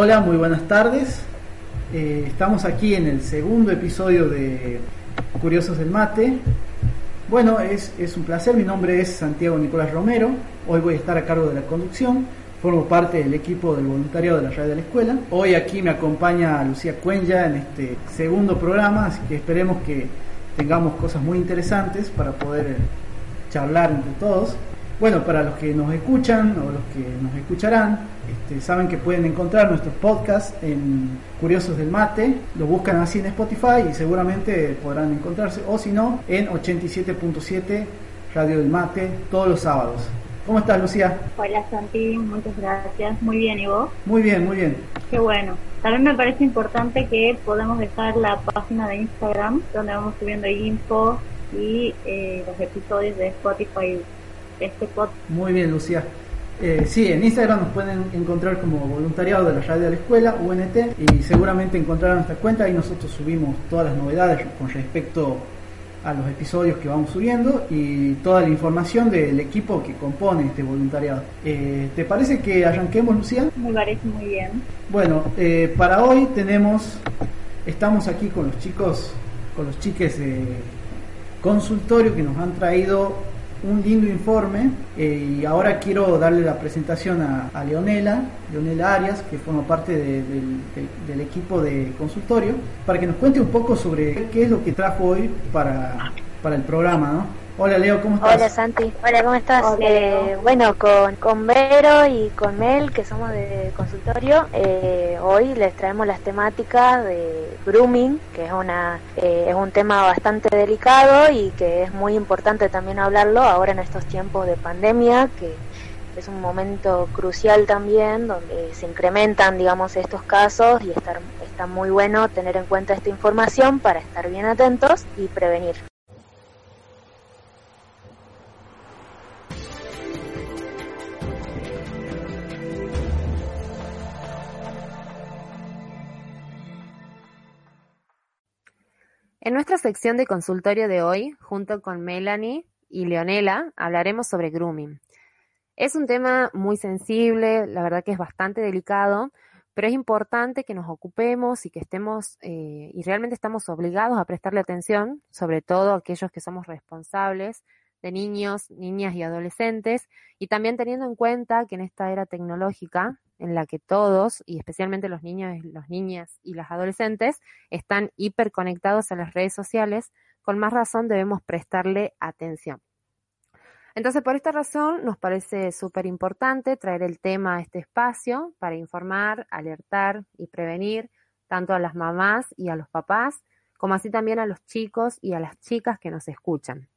Hola, muy buenas tardes. Eh, estamos aquí en el segundo episodio de Curiosos del Mate. Bueno, es, es, un placer. Mi nombre es Santiago Nicolás Romero. Hoy voy a estar a cargo de la conducción. Formo parte del equipo del voluntariado de la radio de la escuela. Hoy aquí me acompaña Lucía Cuenya en este segundo programa, así que esperemos que tengamos cosas muy interesantes para poder charlar entre todos. Bueno, para los que nos escuchan o los que nos escucharán, este, saben que pueden encontrar nuestros podcasts en Curiosos del Mate, lo buscan así en Spotify y seguramente podrán encontrarse, o si no, en 87.7 Radio del Mate todos los sábados. ¿Cómo estás, Lucía? Hola, Santi, muchas gracias. Muy bien, ¿y vos? Muy bien, muy bien. Qué bueno. También me parece importante que podamos dejar la página de Instagram, donde vamos subiendo info y eh, los episodios de Spotify este podcast. Muy bien, Lucía. Eh, sí, en Instagram nos pueden encontrar como voluntariado de la radio de la escuela, UNT, y seguramente encontrarán nuestra cuenta y nosotros subimos todas las novedades con respecto a los episodios que vamos subiendo y toda la información del equipo que compone este voluntariado. Eh, ¿Te parece que arranquemos, Lucía? Me parece muy bien. Bueno, eh, para hoy tenemos, estamos aquí con los chicos, con los chiques de consultorio que nos han traído un lindo informe eh, y ahora quiero darle la presentación a, Leonela, Leonela Arias, que forma parte del equipo de consultorio, para que nos cuente un poco sobre qué es lo que trajo hoy para, para el programa, ¿no? Hola Leo, ¿cómo estás? Hola Santi, hola, ¿cómo estás? Eh, bueno, con, con Vero y con Mel, que somos de consultorio, eh, hoy les traemos las temáticas de grooming, que es, una, eh, es un tema bastante delicado y que es muy importante también hablarlo ahora en estos tiempos de pandemia, que es un momento crucial también, donde se incrementan, digamos, estos casos y estar, está muy bueno tener en cuenta esta información para estar bien atentos y prevenir. Nuestra sección de consultorio de hoy, junto con Melanie y Leonela, hablaremos sobre grooming. Es un tema muy sensible, la verdad que es bastante delicado, pero es importante que nos ocupemos y que estemos, eh, y realmente estamos obligados a prestarle atención, sobre todo aquellos que somos responsables de niños, niñas y adolescentes, y también teniendo en cuenta que en esta era tecnológica en la que todos, y especialmente los niños, las niñas y las adolescentes, están hiperconectados a las redes sociales, con más razón debemos prestarle atención. Entonces, por esta razón, nos parece súper importante traer el tema a este espacio para informar, alertar y prevenir tanto a las mamás y a los papás, como así también a los chicos y a las chicas que nos escuchan.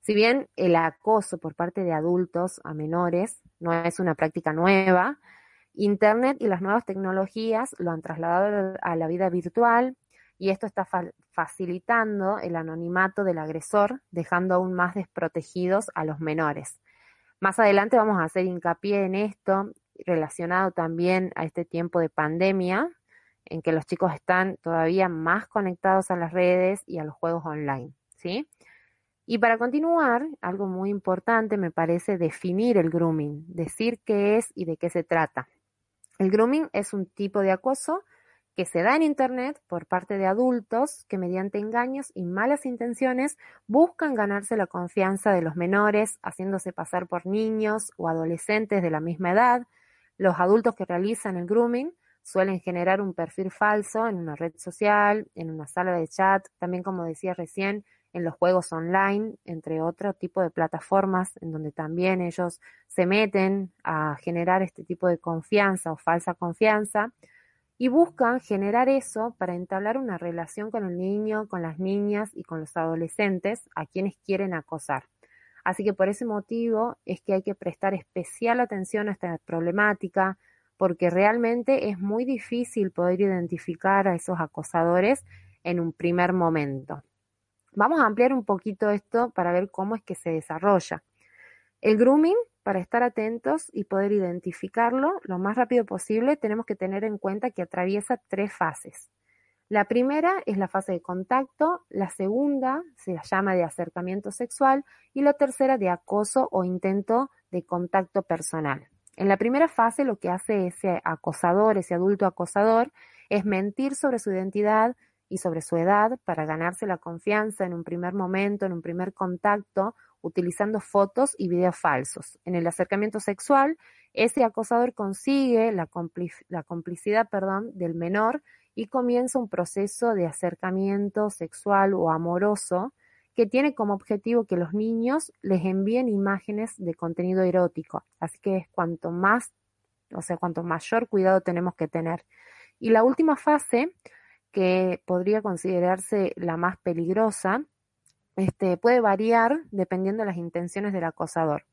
Si bien el acoso por parte de adultos a menores no es una práctica nueva, Internet y las nuevas tecnologías lo han trasladado a la vida virtual y esto está facilitando el anonimato del agresor, dejando aún más desprotegidos a los menores. Más adelante vamos a hacer hincapié en esto, relacionado también a este tiempo de pandemia, en que los chicos están todavía más conectados a las redes y a los juegos online, ¿sí? Y para continuar, algo muy importante me parece definir el grooming, decir qué es y de qué se trata. El grooming es un tipo de acoso que se da en Internet por parte de adultos que mediante engaños y malas intenciones buscan ganarse la confianza de los menores, haciéndose pasar por niños o adolescentes de la misma edad. Los adultos que realizan el grooming suelen generar un perfil falso en una red social, en una sala de chat, también como decía recién, en los juegos online, entre otro tipo de plataformas en donde también ellos se meten a generar este tipo de confianza o falsa confianza y buscan generar eso para entablar una relación con el niño, con las niñas y con los adolescentes a quienes quieren acosar. Así que por ese motivo es que hay que prestar especial atención a esta problemática, porque realmente es muy difícil poder identificar a esos acosadores en un primer momento. Vamos a ampliar un poquito esto para ver cómo es que se desarrolla. El grooming, para estar atentos y poder identificarlo lo más rápido posible, tenemos que tener en cuenta que atraviesa tres fases. La primera es la fase de contacto, la segunda se llama de acercamiento sexual y la tercera de acoso o intento de contacto personal. En la primera fase lo que hace ese acosador, ese adulto acosador, es mentir sobre su identidad, y sobre su edad para ganarse la confianza en un primer momento, en un primer contacto, utilizando fotos y videos falsos. En el acercamiento sexual, ese acosador consigue la, complicidad perdón, del menor y comienza un proceso de acercamiento sexual o amoroso que tiene como objetivo que los niños les envíen imágenes de contenido erótico. Así que es cuanto más, o sea, cuanto mayor cuidado tenemos que tener. Y la última fase que podría considerarse la más peligrosa, este, puede variar dependiendo de las intenciones del acosador.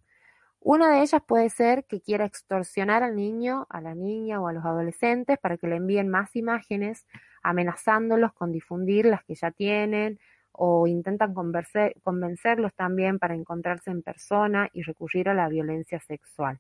Una de ellas puede ser que quiera extorsionar al niño, a la niña o a los adolescentes para que le envíen más imágenes, amenazándolos con difundir las que ya tienen o intentan convencerlos también para encontrarse en persona y recurrir a la violencia sexual.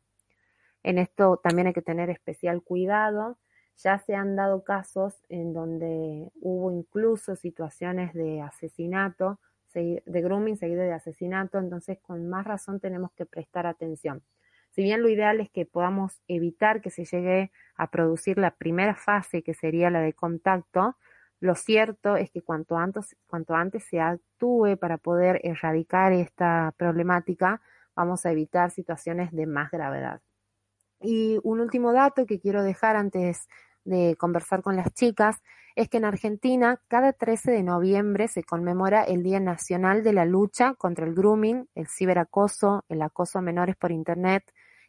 En esto también hay que tener especial cuidado ya se han dado casos en donde hubo incluso situaciones de asesinato, de grooming seguido de asesinato, entonces con más razón tenemos que prestar atención. Si bien lo ideal es que podamos evitar que se llegue a producir la primera fase, que sería la de contacto, lo cierto es que cuanto antes, cuanto antes se actúe para poder erradicar esta problemática, vamos a evitar situaciones de más gravedad. Y un último dato que quiero dejar antes de conversar con las chicas es que en Argentina cada 13 de noviembre se conmemora el Día Nacional de la Lucha contra el Grooming, el ciberacoso, el acoso a menores por Internet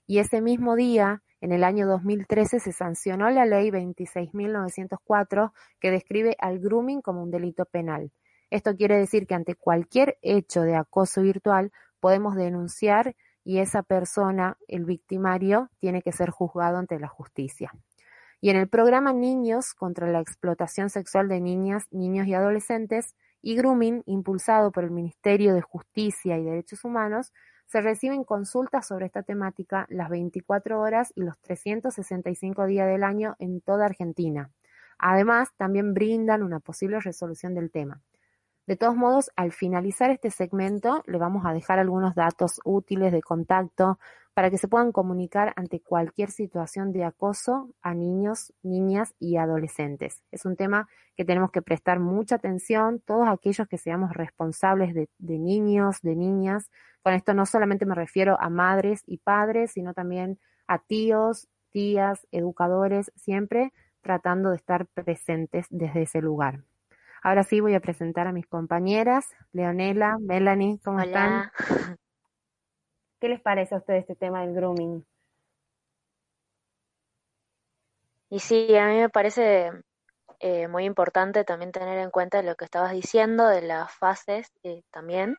y ese mismo día, en el año 2013, se sancionó la ley 26.904 que describe al grooming como un delito penal. Esto quiere decir que ante cualquier hecho de acoso virtual podemos denunciar y esa persona, el victimario, tiene que ser juzgado ante la justicia. Y en el programa Niños contra la explotación sexual de niñas, niños y adolescentes y Grooming, impulsado por el Ministerio de Justicia y Derechos Humanos, se reciben consultas sobre esta temática las 24 horas y los 365 días del año en toda Argentina. Además, también brindan una posible resolución del tema. De todos modos, al finalizar este segmento, le vamos a dejar algunos datos útiles de contacto para que se puedan comunicar ante cualquier situación de acoso a niños, niñas y adolescentes. Es un tema que tenemos que prestar mucha atención, todos aquellos que seamos responsables de, niños, de niñas. Con esto no solamente me refiero a madres y padres, sino también a tíos, tías, educadores, siempre tratando de estar presentes desde ese lugar. Ahora sí voy a presentar a mis compañeras, Leonela, Melanie, ¿cómo están? ¿Qué les parece a ustedes este tema del grooming? Y sí, a mí me parece eh, muy importante también tener en cuenta lo que estabas diciendo de las fases eh, también,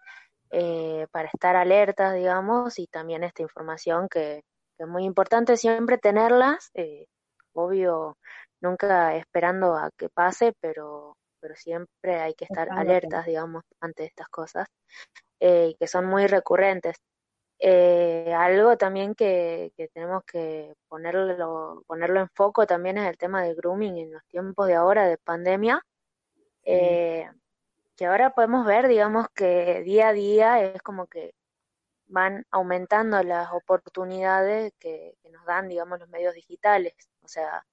eh, para estar alertas, digamos, y también esta información que, que es muy importante siempre tenerlas, obvio, nunca esperando a que pase, pero pero siempre hay que estar alertas, digamos, ante estas cosas, que son muy recurrentes. Eh, algo también que, que, tenemos que ponerlo, ponerlo en foco también es el tema del grooming en los tiempos de ahora de pandemia. Eh, que ahora podemos ver, digamos, que día a día es como que van aumentando las oportunidades que, nos dan, digamos, los medios digitales. O sea,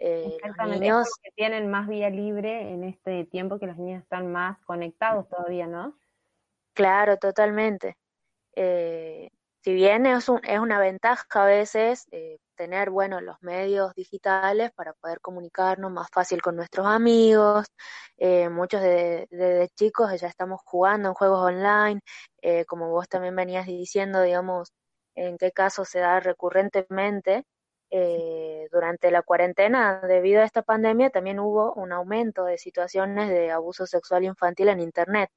eh, los niños... que tienen más vía libre en este tiempo que los niños están más conectados todavía, ¿no? Claro, totalmente. Eh, si bien es, un, es una ventaja a veces eh, tener, bueno, los medios digitales para poder comunicarnos más fácil con nuestros amigos, eh, muchos de, de, chicos ya estamos jugando en juegos online, eh, como vos también venías diciendo, digamos, en qué caso se da recurrentemente. durante la cuarentena, debido a esta pandemia, también hubo un aumento de situaciones de abuso sexual infantil en Internet.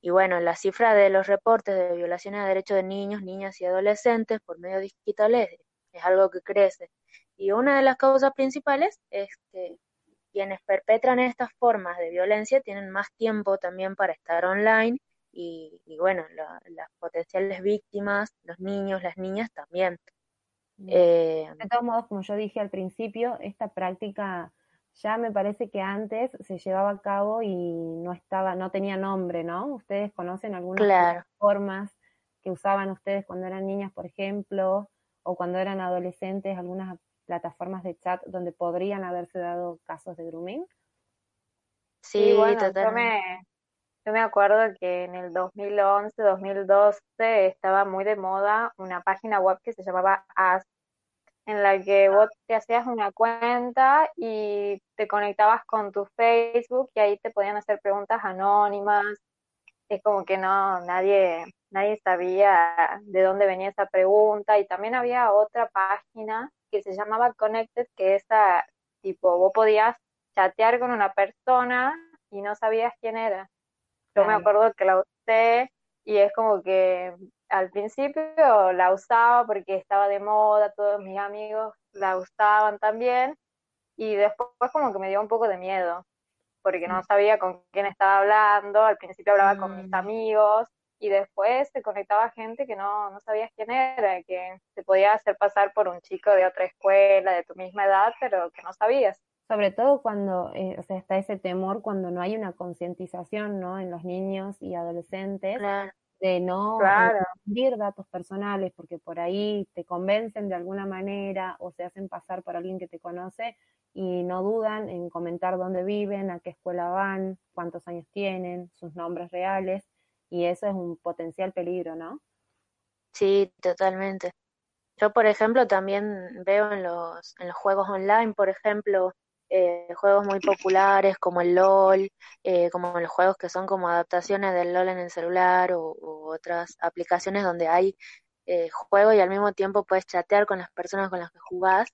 Y bueno, la cifra de los reportes de violaciones de derechos de niños, niñas y adolescentes por medios digitales es algo que crece. Y una de las causas principales es que quienes perpetran estas formas de violencia tienen más tiempo también para estar online y, bueno, las potenciales víctimas, los niños, las niñas también. Eh, de todos modos, como yo dije al principio, esta práctica ya me parece que antes se llevaba a cabo y no estaba, no tenía nombre, ¿no? Ustedes conocen algunas formas que usaban ustedes cuando eran niñas, por ejemplo, o cuando eran adolescentes, algunas plataformas de chat donde podrían haberse dado casos de grooming. Sí, bueno, yo me, yo me acuerdo que en el 2011, 2012 estaba muy de moda una página web que se llamaba As, en la que vos te hacías una cuenta y te conectabas con tu Facebook y ahí te podían hacer preguntas anónimas. Es como que no, nadie, nadie sabía de dónde venía esa pregunta. Y también había otra página que se llamaba Connected, que esa, tipo, vos podías chatear con una persona y no sabías quién era. Yo me acuerdo que la usé y es como que al principio la usaba porque estaba de moda, todos mis amigos la usaban también, y después como que me dio un poco de miedo, porque no mm. sabía con quién estaba hablando, al principio hablaba con mis mm. amigos, y después se conectaba gente que no, no sabías quién era, que se podía hacer pasar por un chico de otra escuela, de tu misma edad, pero que no sabías. Sobre todo cuando, eh, o sea, está ese temor cuando no hay una concientización, ¿no? En los niños y adolescentes. Claro de no claro. datos personales porque por ahí te convencen de alguna manera o se hacen pasar por alguien que te conoce y no dudan en comentar dónde viven, a qué escuela van, cuántos años tienen, sus nombres reales y eso es un potencial peligro, ¿no? Sí, totalmente. Yo, por ejemplo, también veo en los, en los juegos online, por ejemplo, eh, juegos muy populares como el LOL, eh, como los juegos que son como adaptaciones del LOL en el celular o, otras aplicaciones donde hay eh, juego y al mismo tiempo puedes chatear con las personas con las que jugás.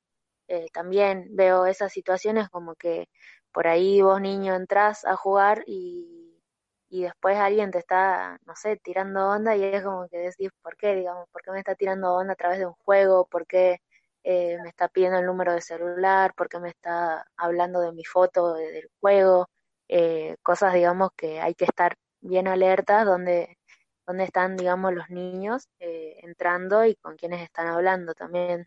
Eh, también veo esas situaciones como que por ahí vos niño entras a jugar y, y después alguien te está, no sé, tirando onda y es como que decís, ¿por qué? Digamos, ¿por qué me está tirando onda a través de un juego? ¿Por qué? Eh, me está pidiendo el número de celular, porque me está hablando de mi foto del juego, eh, cosas, digamos, que hay que estar bien alertas donde, donde están, digamos, los niños eh, entrando y con quienes están hablando también.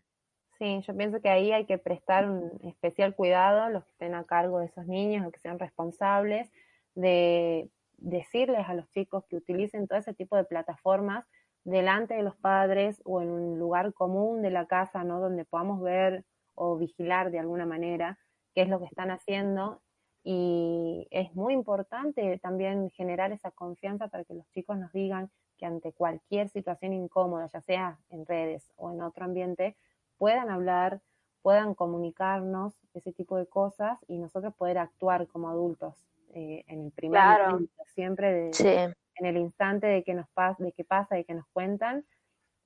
Sí, yo pienso que ahí hay que prestar un especial cuidado, los que estén a cargo de esos niños, los que sean responsables, de decirles a los chicos que utilicen todo ese tipo de plataformas delante de los padres o en un lugar común de la casa, ¿no? Donde podamos ver o vigilar de alguna manera qué es lo que están haciendo. Y es muy importante también generar esa confianza para que los chicos nos digan que ante cualquier situación incómoda, ya sea en redes o en otro ambiente, puedan hablar, puedan comunicarnos ese tipo de cosas y nosotros poder actuar como adultos eh, en el primer momento, siempre de, sí en el instante de que nos pasa, de que pasa y que nos cuentan,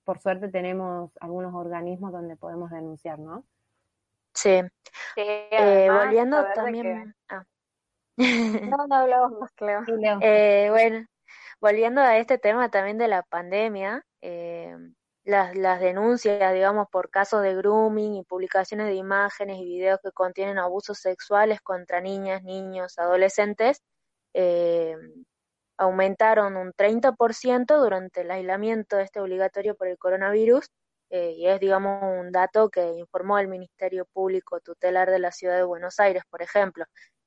por suerte tenemos algunos organismos donde podemos denunciar, ¿no? Sí. eh, volviendo también. Ah. No, no hablamos más, Cleo. Eh, bueno, volviendo a este tema también de la pandemia, eh, las, las denuncias, digamos, por casos de grooming y publicaciones de imágenes y videos que contienen abusos sexuales contra niñas, niños, adolescentes, eh, aumentaron un 30% durante el aislamiento este obligatorio por el coronavirus eh, y es, digamos, un dato que informó el Ministerio Público Tutelar de la Ciudad de Buenos Aires, por ejemplo.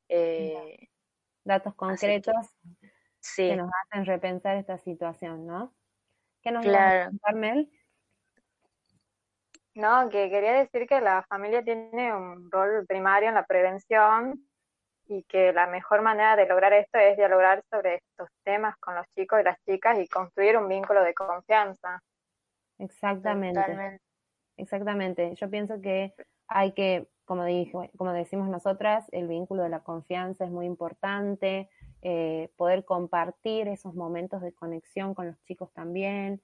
Eh, Datos concretos que, nos hacen repensar esta situación, ¿no? ¿Qué nos claro. a Mel? No, que quería decir que la familia tiene un rol primario en la prevención y que la mejor manera de lograr esto es dialogar sobre estos temas con los chicos y las chicas y construir un vínculo de confianza. Exactamente. Exactamente. Yo pienso que hay que, como, dije, como decimos nosotras, el vínculo de la confianza es muy importante, eh, poder compartir esos momentos de conexión con los chicos también,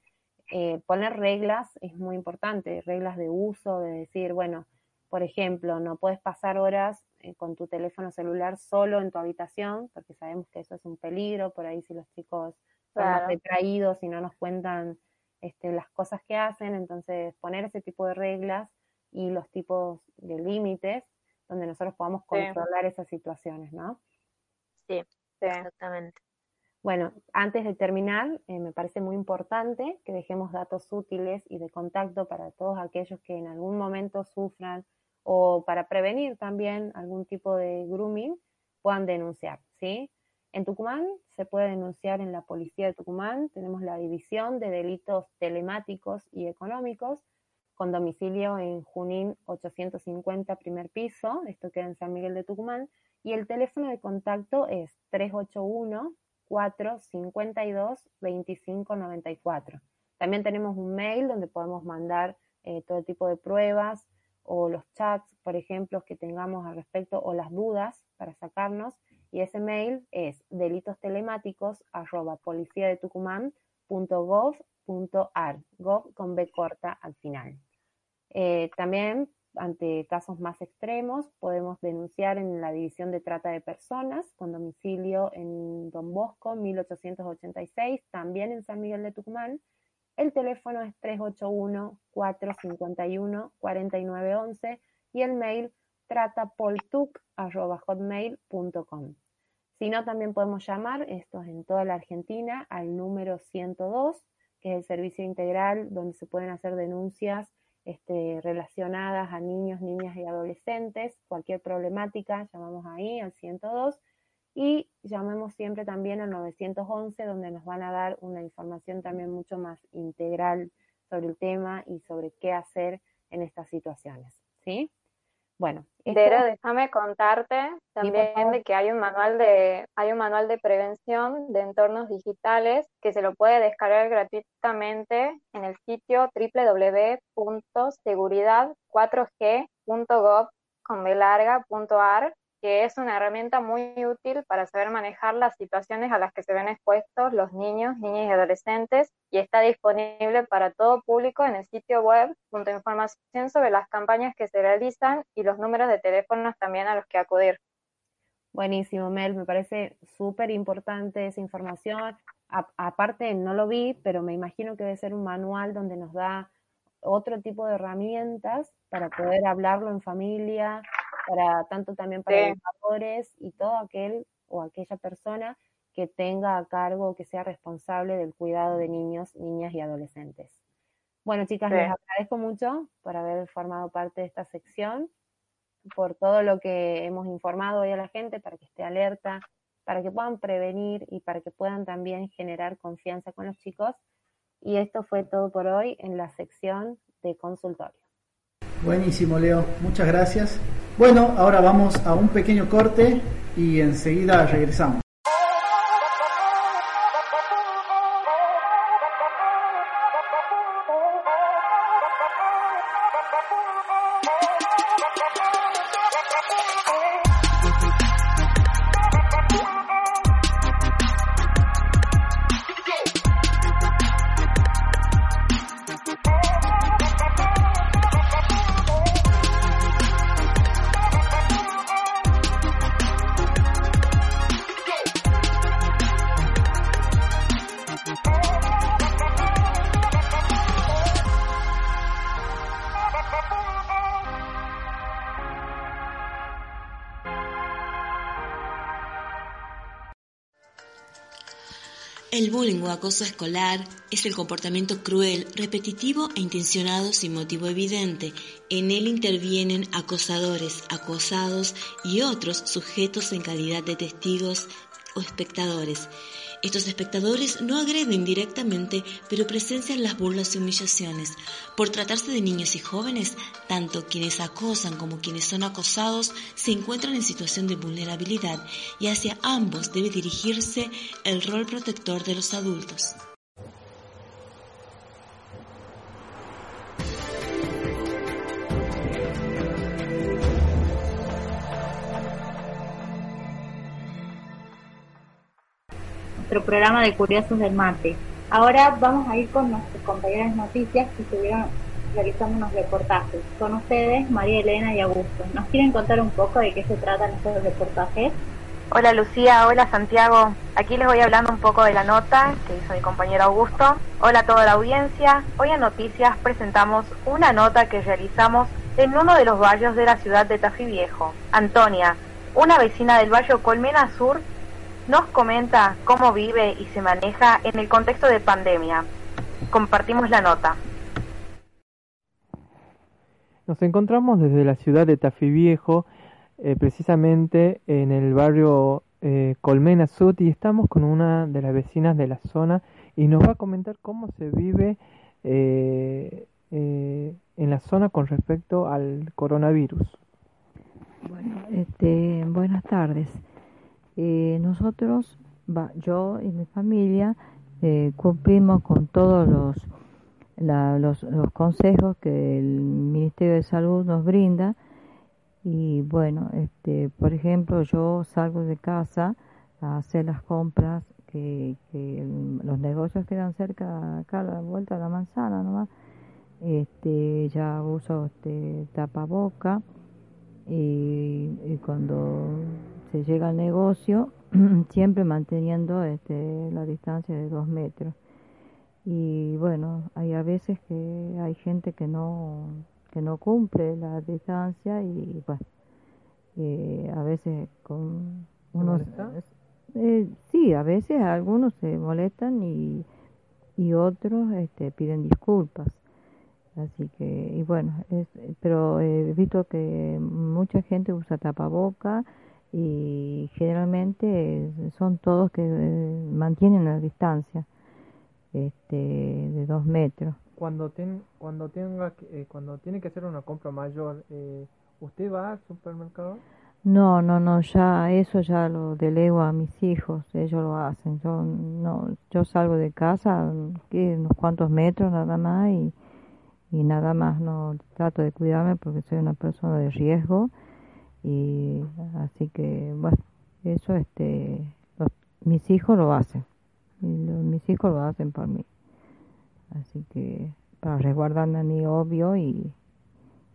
eh, poner reglas es muy importante, reglas de uso, de decir, bueno, por ejemplo, no puedes pasar horas eh, con tu teléfono celular solo en tu habitación, porque sabemos que eso es un peligro, por ahí si los chicos son más retraídos y no nos cuentan este, las cosas que hacen, entonces poner ese tipo de reglas y los tipos de límites donde nosotros podamos controlar esas situaciones, ¿no? Sí, exactamente. Bueno, antes de terminar, eh, me parece muy importante que dejemos datos útiles y de contacto para todos aquellos que en algún momento sufran o para prevenir también algún tipo de grooming, puedan denunciar, ¿sí? En Tucumán se puede denunciar en la Policía de Tucumán, tenemos la División de Delitos Telemáticos y Económicos, con domicilio en Junín 850, primer piso, esto queda en San Miguel de Tucumán, y el teléfono de contacto es 381 452 2594. También tenemos un mail donde podemos mandar eh, todo tipo de pruebas o los chats, por ejemplo, que tengamos al respecto o las dudas para sacarnos. Y ese mail es delitos telemáticos arroba policía de tucumán.gov.ar, gov con B corta al final. Eh, también ante casos más extremos, podemos denunciar en la División de Trata de Personas, con domicilio en Don Bosco, 1886, también en San Miguel de Tucumán. El teléfono es 381-451-4911 y el mail tratapoltuc.hotmail.com. Si no, también podemos llamar, esto es en toda la Argentina, al número 102, que es el servicio integral donde se pueden hacer denuncias este, relacionadas a niños, niñas y adolescentes, cualquier problemática, llamamos ahí al 102 y llamemos siempre también al 911 donde nos van a dar una información también mucho más integral sobre el tema y sobre qué hacer en estas situaciones, ¿sí? Bueno, déjame contarte también de que hay un manual de hay un manual de prevención de entornos digitales que se lo puede descargar gratuitamente en el sitio www.seguridad4g.gov.ar que es una herramienta muy útil para saber manejar las situaciones a las que se ven expuestos los niños, niñas y adolescentes y está disponible para todo público en el sitio web junto a información sobre las campañas que se realizan y los números de teléfonos también a los que acudir. Buenísimo, Mel, me parece súper importante esa información. aparte, no lo vi, pero me imagino que debe ser un manual donde nos da otro tipo de herramientas para poder hablarlo en familia, para tanto también para educadores y todo aquel o aquella persona que tenga a cargo, que sea responsable del cuidado de niños, niñas y adolescentes. Bueno, chicas, les agradezco mucho por haber formado parte de esta sección, por todo lo que hemos informado hoy a la gente para que esté alerta, para que puedan prevenir y para que puedan también generar confianza con los chicos. Y esto fue todo por hoy en la sección de consultorio. Buenísimo, Leo. Muchas gracias. Bueno, ahora vamos a un pequeño corte y enseguida regresamos. El bullying o acoso escolar es el comportamiento cruel, repetitivo e intencionado sin motivo evidente. En él intervienen acosadores, acosados y otros sujetos en calidad de testigos o espectadores. Estos espectadores no agreden directamente, pero presencian las burlas y humillaciones. Por tratarse de niños y jóvenes, tanto quienes acosan como quienes son acosados se encuentran en situación de vulnerabilidad y hacia ambos debe dirigirse el rol protector de los adultos. Nuestro programa de Curiosos del Mate. Ahora vamos a ir con nuestras compañeras noticias que estuvieron realizando unos reportajes. Con ustedes, María Elena y Augusto. ¿Nos quieren contar un poco de qué se tratan estos reportajes? Hola Lucía, hola Santiago. Aquí les voy hablando un poco de la nota que hizo mi compañero Augusto. Hola a toda la audiencia. Hoy en Noticias presentamos una nota que realizamos en uno de los barrios de la ciudad de Tafí Viejo. Antonia, una vecina del barrio Colmena Sur, nos comenta cómo vive y se maneja en el contexto de pandemia. Compartimos la nota. Nos encontramos desde la ciudad de Tafí Viejo, eh, precisamente en el barrio eh, Colmena Sud, y estamos con una de las vecinas de la zona y nos va a comentar cómo se vive eh, en la zona con respecto al coronavirus. Bueno, este, buenas tardes. Eh, nosotros, yo y mi familia, eh, cumplimos con todos los, los, consejos que el Ministerio de Salud nos brinda. Y bueno, este, por ejemplo, yo salgo de casa a hacer las compras que, los negocios quedan cerca, acá a la vuelta de la manzana nomás. Este, ya uso este, tapaboca y, y cuando se llega al negocio siempre manteniendo este, la distancia de dos metros. Y bueno, hay a veces que hay gente que no, que no cumple la distancia y bueno, eh, a veces con unos... Eh, sí, a veces algunos se molestan y, y otros este, piden disculpas. Así que, y bueno, es, pero he visto que mucha gente usa tapaboca y generalmente son todos que eh, mantienen la distancia este, de dos metros. Cuando cuando tenga eh, cuando tiene que hacer una compra mayor, eh, ¿usted va al supermercado? No, no, no, ya eso ya lo delego a mis hijos, ellos lo hacen. Yo no, yo salgo de casa, unos cuantos metros nada más y, y nada más. No trato de cuidarme porque soy una persona de riesgo y así que bueno eso este mis hijos lo hacen. Mis hijos lo hacen por mí. Así que para resguardarme a mí obvio y,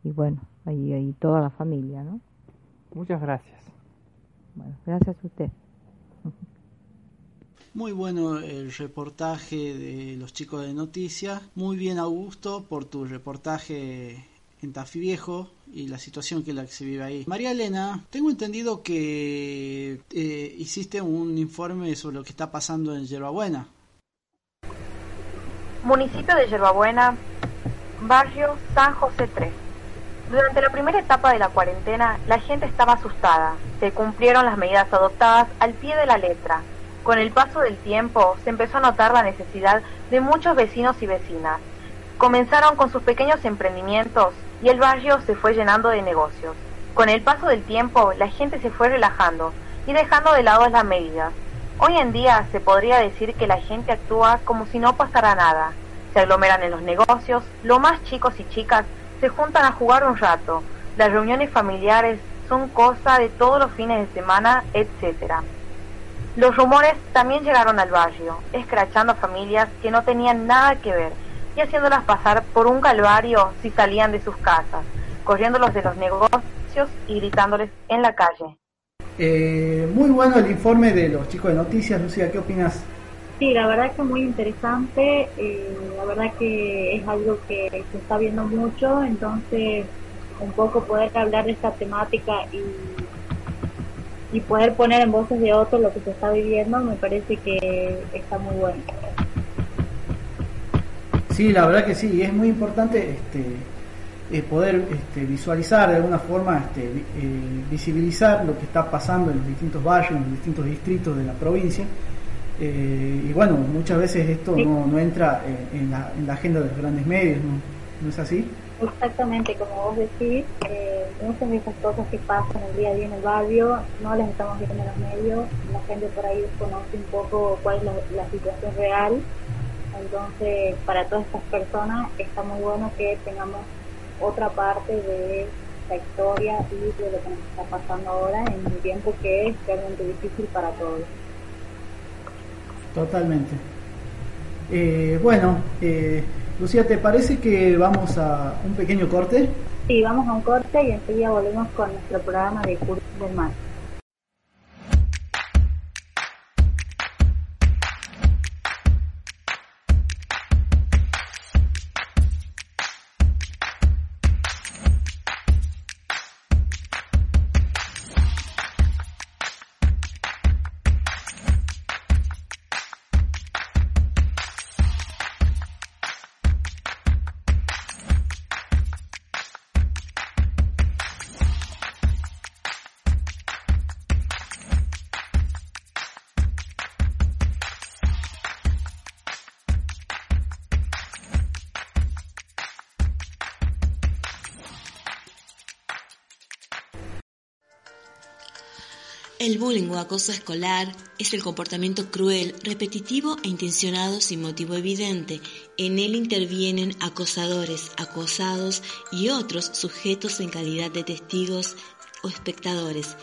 y bueno ahí ahí toda la familia no muchas gracias. Bueno gracias a usted. Muy bueno el reportaje de los chicos de noticias. Muy bien, Augusto, por tu reportaje en Tafí Viejo y la situación que, la se vive ahí. María Elena, tengo entendido que eh, hiciste un informe sobre lo que está pasando en Yerbabuena. Municipio de Yerbabuena, barrio San José 3. Durante la primera etapa de la cuarentena, la gente estaba asustada. Se cumplieron las medidas adoptadas al pie de la letra. Con el paso del tiempo, se empezó a notar la necesidad de muchos vecinos y vecinas. Comenzaron con sus pequeños emprendimientos y el barrio se fue llenando de negocios. Con el paso del tiempo, la gente se fue relajando y dejando de lado las medidas. Hoy en día se podría decir que la gente actúa como si no pasara nada. Se aglomeran en los negocios, lo más chicos y chicas se juntan a jugar un rato. Las reuniones familiares son cosa de todos los fines de semana, etc. Los rumores también llegaron al barrio, escrachando a familias que no tenían nada que ver y haciéndolas pasar por un calvario si salían de sus casas, corriéndolos de los negocios y gritándoles en la calle. Eh, muy bueno el informe de los chicos de noticias, Lucía, ¿qué opinas? Sí, la verdad que muy interesante, eh, la verdad que es algo que se está viendo mucho, entonces un poco poder hablar de esta temática y y poder poner en voces de otros lo que se está viviendo me parece que está muy bueno. Sí, la verdad que sí, es muy importante este, eh, poder este, visualizar de alguna forma, este, eh, visibilizar lo que está pasando en los distintos barrios, en los distintos distritos de la provincia. Eh, y bueno, muchas veces esto no, entra en la, en, la, agenda de los grandes medios, ¿no? ¿no es así? Exactamente, como vos decís, eh, muchas de esas cosas que pasan el día a día en el barrio no las estamos viendo en los medios, la gente por ahí desconoce un poco cuál es la, situación real, entonces para todas estas personas está muy bueno que tengamos otra parte de la historia y de lo que nos está pasando ahora en un tiempo que es realmente difícil para todos. Totalmente. Eh, bueno, eh, Lucía, ¿te parece que vamos a un pequeño corte? Sí, vamos a un corte y enseguida volvemos con nuestro programa de curso del mar. El bullying o acoso escolar es el comportamiento cruel, repetitivo e intencionado sin motivo evidente. En él intervienen acosadores, acosados y otros sujetos en calidad de testigos espectadores.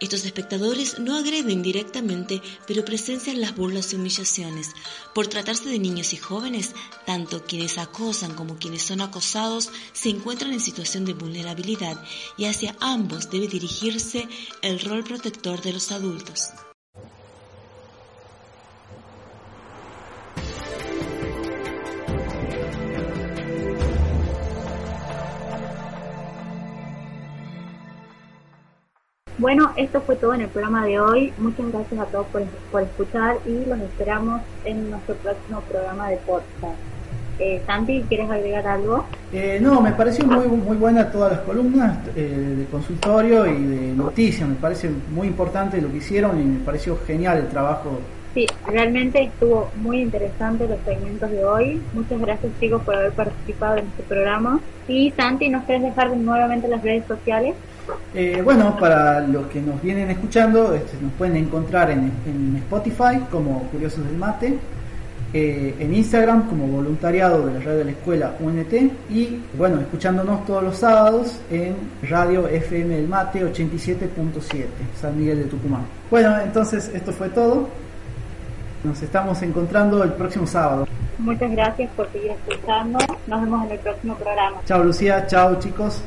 Estos espectadores no agreden directamente, pero presencian las burlas y humillaciones. Por tratarse de niños y jóvenes, tanto quienes acosan como quienes son acosados se encuentran en situación de vulnerabilidad y hacia ambos debe dirigirse el rol protector de los adultos. Bueno, esto fue todo en el programa de hoy. Muchas gracias a todos por, escuchar y los esperamos en nuestro próximo programa de podcast. Eh, Santi, ¿quieres agregar algo? Eh, no, me pareció muy muy buena todas las columnas eh, de consultorio y de noticias. Me parece muy importante lo que hicieron y me pareció genial el trabajo. Sí, realmente estuvo muy interesante los segmentos de hoy. Muchas gracias chicos por haber participado en este programa. Y Santi, ¿nos quieres dejar nuevamente las redes sociales? Eh, bueno, para los que nos vienen escuchando, este, nos pueden encontrar en, Spotify como Curiosos del Mate, eh, en Instagram como Voluntariado de la Radio de la Escuela UNT y bueno, escuchándonos todos los sábados en Radio FM del Mate 87.7, San Miguel de Tucumán. Bueno, entonces esto fue todo. Nos estamos encontrando el próximo sábado. Muchas gracias por seguir escuchando. Nos vemos en el próximo programa. Chao Lucía, chao chicos.